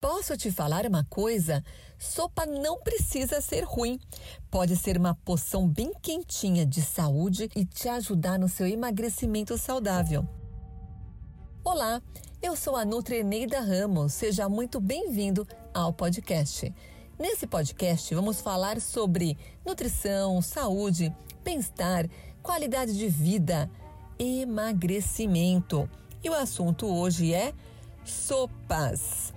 Posso te falar uma coisa? Sopa não precisa ser ruim. Pode ser uma poção bem quentinha de saúde e te ajudar no seu emagrecimento saudável. Olá, eu sou a Nutreneida Ramos. Seja muito bem-vindo ao podcast. Nesse podcast vamos falar sobre nutrição, saúde, bem-estar, qualidade de vida, emagrecimento. E o assunto hoje é sopas.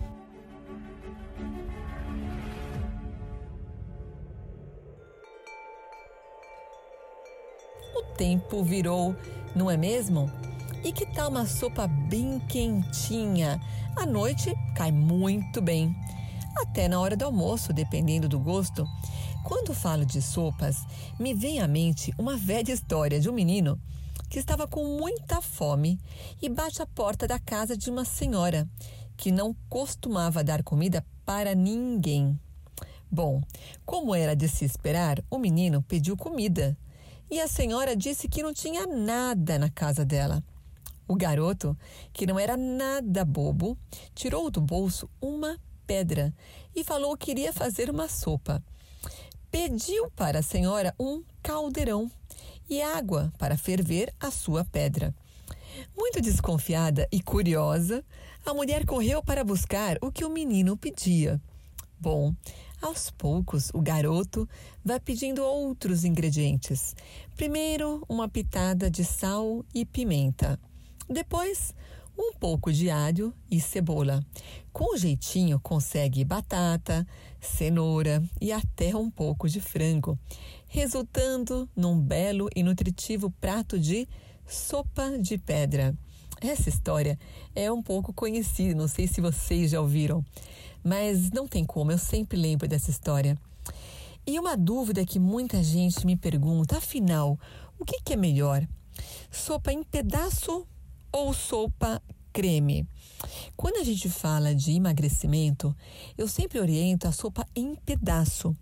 Tempo virou, não é mesmo? E que tal uma sopa bem quentinha? À noite cai muito bem. Até na hora do almoço, dependendo do gosto. Quando falo de sopas, me vem à mente uma velha história de um menino que estava com muita fome e bate à porta da casa de uma senhora que não costumava dar comida para ninguém. Bom, como era de se esperar, o menino pediu comida e a senhora disse que não tinha nada na casa dela. O garoto, que não era nada bobo, tirou do bolso uma pedra e falou que iria fazer uma sopa. Pediu para a senhora um caldeirão e água para ferver a sua pedra. Muito desconfiada e curiosa, a mulher correu para buscar o que o menino pedia. Bom, aos poucos o garoto vai pedindo outros ingredientes. Primeiro, uma pitada de sal e pimenta. Depois, um pouco de alho e cebola. Com jeitinho, consegue batata, cenoura e até um pouco de frango, resultando num belo e nutritivo prato de sopa de pedra. Essa história é um pouco conhecida, não sei se vocês já ouviram, mas não tem como, eu sempre lembro dessa história. E uma dúvida que muita gente me pergunta, afinal, o que, que é melhor? Sopa em pedaço ou sopa creme? Quando a gente fala de emagrecimento, eu sempre oriento a sopa em pedaço,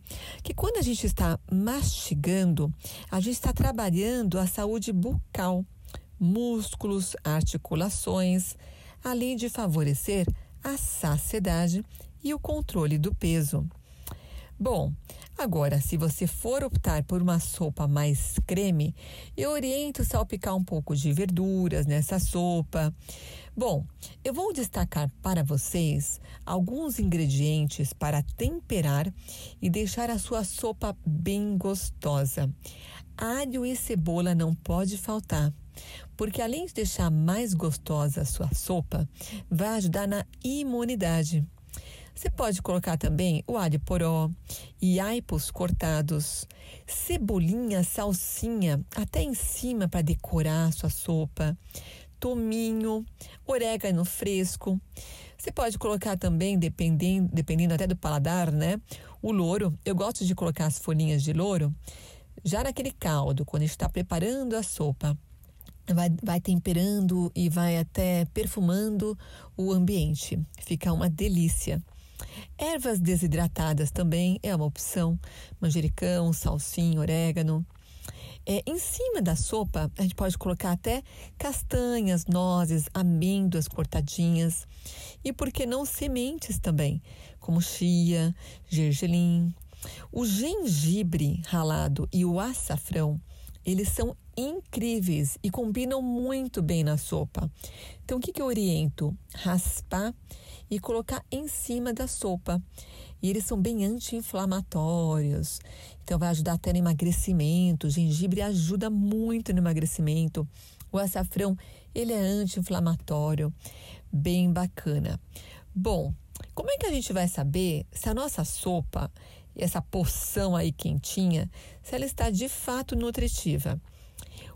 que quando a gente está mastigando, a gente está trabalhando a saúde bucal músculos, articulações, além de favorecer a saciedade e o controle do peso. Bom, agora, se você for optar por uma sopa mais creme, eu oriento salpicar um pouco de verduras nessa sopa. Bom, eu vou destacar para vocês alguns ingredientes para temperar e deixar a sua sopa bem gostosa. Alho e cebola não pode faltar porque além de deixar mais gostosa a sua sopa, vai ajudar na imunidade. Você pode colocar também o alho poró e aipos cortados, cebolinha, salsinha, até em cima para decorar a sua sopa, tominho, orégano fresco. Você pode colocar também, dependendo, dependendo até do paladar, né? O louro. Eu gosto de colocar as folhinhas de louro já naquele caldo, quando está preparando a sopa vai, vai temperando e vai até perfumando o ambiente. Fica uma delícia. Ervas desidratadas também é uma opção. Manjericão, salsinha, orégano. É, em cima da sopa, a gente pode colocar até castanhas, nozes, amêndoas cortadinhas. E por que não sementes também, como chia, gergelim. O gengibre ralado e o açafrão eles são incríveis e combinam muito bem na sopa. Então, o que, que eu oriento? Raspar e colocar em cima da sopa. E eles são bem anti-inflamatórios. Então, vai ajudar até no emagrecimento. O gengibre ajuda muito no emagrecimento. O açafrão, ele é anti-inflamatório. Bem bacana. Bom, como é que a gente vai saber se a nossa sopa, essa porção aí quentinha, se ela está de fato nutritiva?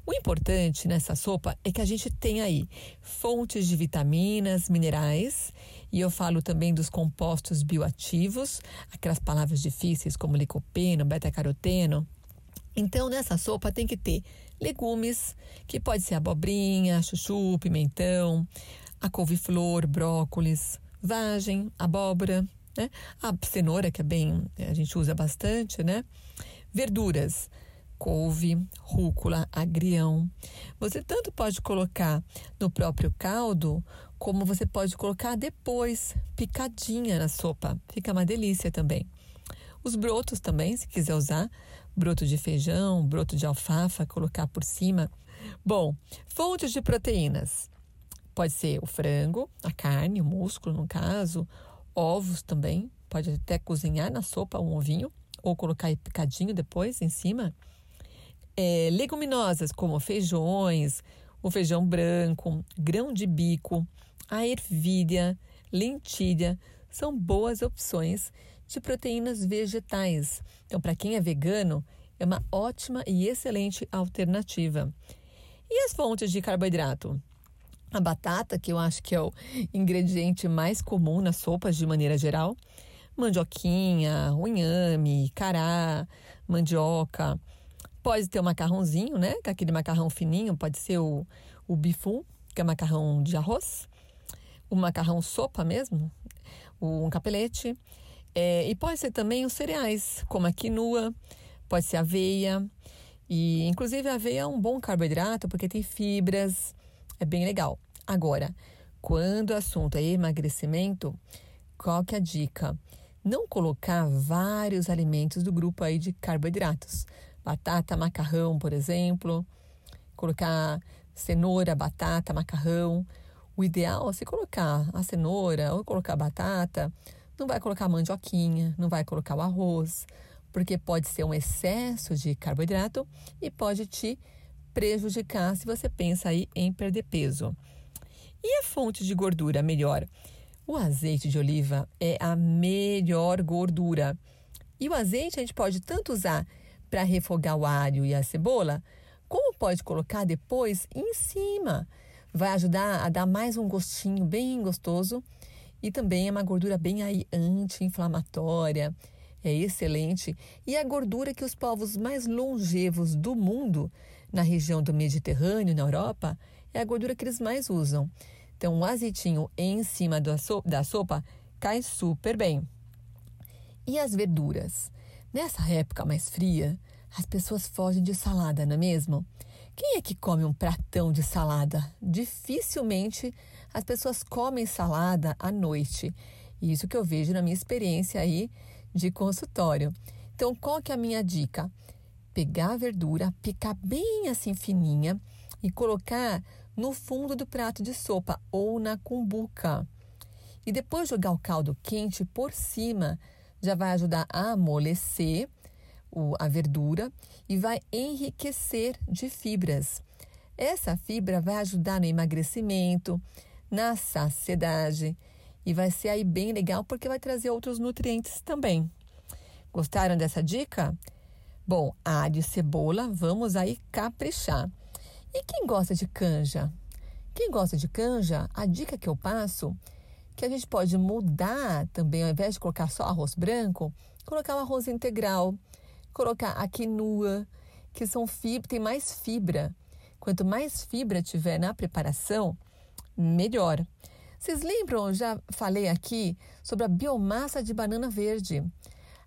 O importante nessa sopa é que a gente tem aí fontes de vitaminas, minerais, e eu falo também dos compostos bioativos, aquelas palavras difíceis como licopeno, beta-caroteno. Então, nessa sopa tem que ter legumes, que pode ser abobrinha, chuchu, pimentão, a couve-flor, brócolis, vagem, abóbora, né? A cenoura, que é bem, a gente usa bastante, né? Verduras, couve, rúcula, agrião. Você tanto pode colocar no próprio caldo, como você pode colocar depois, picadinha na sopa. Fica uma delícia também. Os brotos também, se quiser usar, broto de feijão, broto de alfafa, colocar por cima. Bom, fontes de proteínas. Pode ser o frango, a carne, o músculo, no caso, ovos também. Pode até cozinhar na sopa um ovinho ou colocar picadinho depois em cima. É, leguminosas como feijões, o feijão branco, grão de bico, a ervilha, lentilha são boas opções de proteínas vegetais. Então, para quem é vegano, é uma ótima e excelente alternativa. E as fontes de carboidrato? A batata, que eu acho que é o ingrediente mais comum nas sopas de maneira geral, mandioquinha, o inhame, cará, mandioca. Pode ter o macarrãozinho, né? Que é aquele macarrão fininho, pode ser o, o bifum, que é macarrão de arroz, o macarrão sopa mesmo, um capelete. É, e pode ser também os cereais, como a quinoa, pode ser aveia. E inclusive a aveia é um bom carboidrato porque tem fibras, é bem legal. Agora, quando o assunto é emagrecimento, qual que é a dica? Não colocar vários alimentos do grupo aí de carboidratos. Batata, macarrão, por exemplo. Colocar cenoura, batata, macarrão. O ideal é se colocar a cenoura ou colocar a batata. Não vai colocar mandioquinha, não vai colocar o arroz, porque pode ser um excesso de carboidrato e pode te prejudicar se você pensa aí em perder peso. E a fonte de gordura melhor? O azeite de oliva é a melhor gordura. E o azeite a gente pode tanto usar para refogar o alho e a cebola, como pode colocar depois em cima. Vai ajudar a dar mais um gostinho bem gostoso e também é uma gordura bem anti-inflamatória. É excelente e é a gordura que os povos mais longevos do mundo na região do Mediterrâneo, na Europa, é a gordura que eles mais usam. Então, um azeitinho em cima da sopa cai super bem. E as verduras? Nessa época mais fria, as pessoas fogem de salada, não é mesmo? Quem é que come um pratão de salada? Dificilmente as pessoas comem salada à noite. Isso que eu vejo na minha experiência aí de consultório. Então, qual que é a minha dica? pegar a verdura, picar bem assim fininha e colocar no fundo do prato de sopa ou na cumbuca. E depois jogar o caldo quente por cima, já vai ajudar a amolecer a verdura e vai enriquecer de fibras. Essa fibra vai ajudar no emagrecimento, na saciedade e vai ser aí bem legal porque vai trazer outros nutrientes também. Gostaram dessa dica? Bom, alho e cebola, vamos aí caprichar. E quem gosta de canja? Quem gosta de canja, a dica que eu passo que a gente pode mudar também, ao invés de colocar só arroz branco, colocar o arroz integral, colocar a quinoa, que são fibra, tem mais fibra. Quanto mais fibra tiver na preparação, melhor. Vocês lembram, já falei aqui sobre a biomassa de banana verde.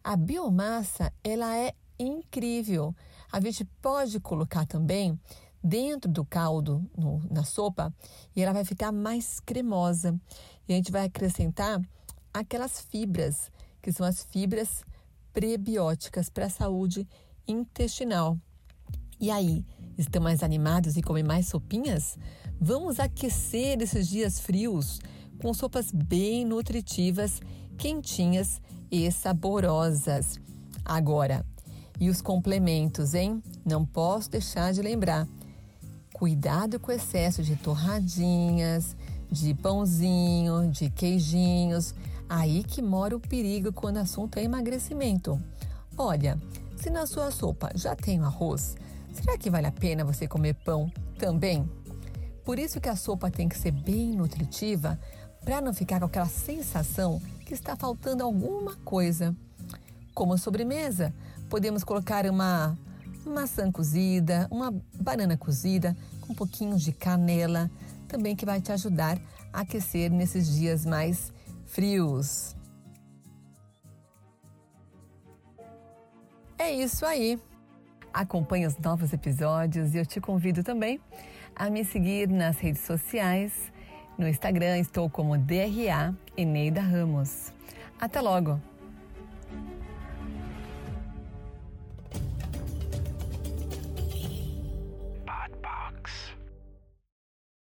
A biomassa, ela é incrível. A gente pode colocar também dentro do caldo, no, na sopa, e ela vai ficar mais cremosa. E a gente vai acrescentar aquelas fibras, que são as fibras prebióticas para a saúde intestinal. E aí, estão mais animados e comem mais sopinhas? Vamos aquecer esses dias frios com sopas bem nutritivas, quentinhas e saborosas. Agora, e os complementos, hein? Não posso deixar de lembrar. Cuidado com o excesso de torradinhas, de pãozinho, de queijinhos. Aí que mora o perigo quando o assunto é emagrecimento. Olha, se na sua sopa já tem o arroz, será que vale a pena você comer pão também? Por isso que a sopa tem que ser bem nutritiva para não ficar com aquela sensação que está faltando alguma coisa. Como sobremesa, podemos colocar uma maçã cozida, uma banana cozida com um pouquinho de canela, também que vai te ajudar a aquecer nesses dias mais frios. É isso aí. Acompanhe os novos episódios e eu te convido também a me seguir nas redes sociais No Instagram estou como DRA Eneida Ramos. Até logo!